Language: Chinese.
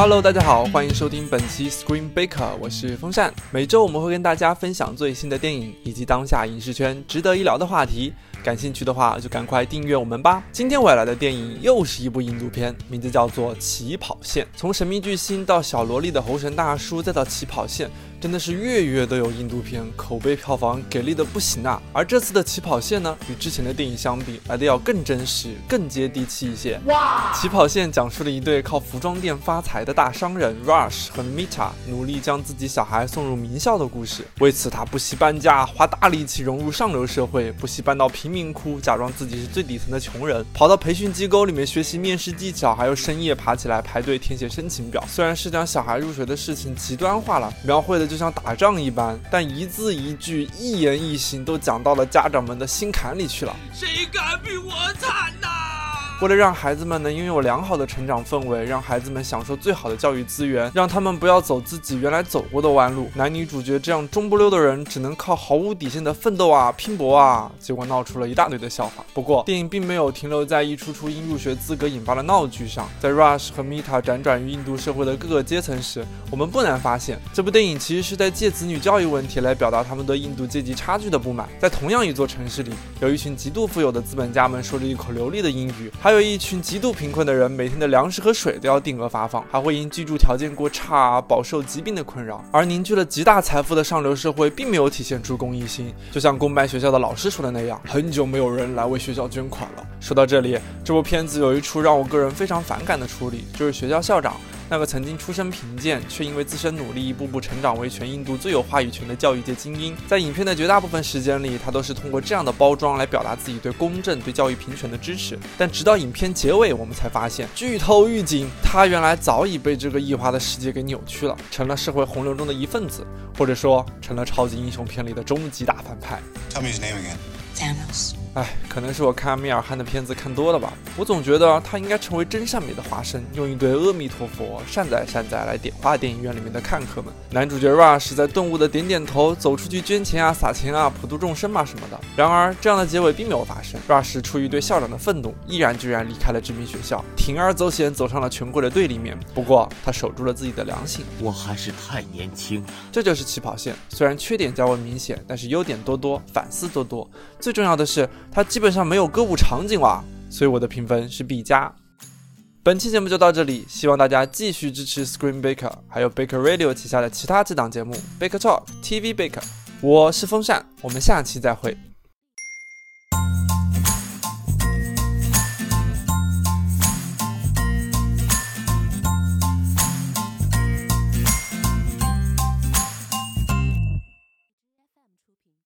Hello，大家好，欢迎收听本期 Screen Baker，我是风扇。每周我们会跟大家分享最新的电影以及当下影视圈值得一聊的话题。感兴趣的话，就赶快订阅我们吧。今天我要来的电影又是一部印度片，名字叫做《起跑线》。从神秘巨星到小萝莉的猴神大叔，再到起跑线。真的是月月都有印度片，口碑票房给力的不行啊！而这次的起跑线呢，与之前的电影相比，来的要更真实、更接地气一些。哇！起跑线讲述了一对靠服装店发财的大商人 Rush 和 Mita 努力将自己小孩送入名校的故事。为此，他不惜搬家，花大力气融入上流社会，不惜搬到贫民窟，假装自己是最底层的穷人，跑到培训机构里面学习面试技巧，还有深夜爬起来排队填写申请表。虽然是将小孩入学的事情极端化了，描绘的。就像打仗一般，但一字一句、一言一行都讲到了家长们的心坎里去了。谁敢比我惨呐？为了让孩子们能拥有良好的成长氛围，让孩子们享受最好的教育资源，让他们不要走自己原来走过的弯路，男女主角这样中不溜的人只能靠毫无底线的奋斗啊、拼搏啊，结果闹出了一大堆的笑话。不过，电影并没有停留在一出出因入学资格引发的闹剧上，在 Rush 和 Mita 辗转于印度社会的各个阶层时，我们不难发现，这部电影其实是在借子女教育问题来表达他们对印度阶级差距的不满。在同样一座城市里，有一群极度富有的资本家们说着一口流利的英语。还有一群极度贫困的人，每天的粮食和水都要定额发放，还会因居住条件过差饱受疾病的困扰。而凝聚了极大财富的上流社会，并没有体现出公益心，就像公办学校的老师说的那样，很久没有人来为学校捐款了。说到这里，这部片子有一处让我个人非常反感的处理，就是学校校长。那个曾经出身贫贱，却因为自身努力一步步成长为全印度最有话语权的教育界精英，在影片的绝大部分时间里，他都是通过这样的包装来表达自己对公正、对教育平权的支持。但直到影片结尾，我们才发现，剧透预警，他原来早已被这个异化的世界给扭曲了，成了社会洪流中的一份子，或者说成了超级英雄片里的终极大反派。Tell me his name again. Thanos. 唉，可能是我看阿米尔汗的片子看多了吧。我总觉得他应该成为真善美的化身，用一堆阿弥陀佛、善哉善哉来点化电影院里面的看客们。男主角 Rush 在顿悟的点点头，走出去捐钱啊、撒钱啊、普度众生嘛什么的。然而，这样的结尾并没有发生。Rush 出于对校长的愤怒，毅然决然离开了知名学校，铤而走险走上了权贵的对立面。不过，他守住了自己的良心。我还是太年轻了。这就是起跑线，虽然缺点较为明显，但是优点多多，反思多多。最重要的是，它基本上没有。有歌舞场景哇，所以我的评分是 B 加。本期节目就到这里，希望大家继续支持 Screen Baker，还有 Baker Radio 旗下的其他几档节目，Baker Talk、TV Baker。我是风扇，我们下期再会。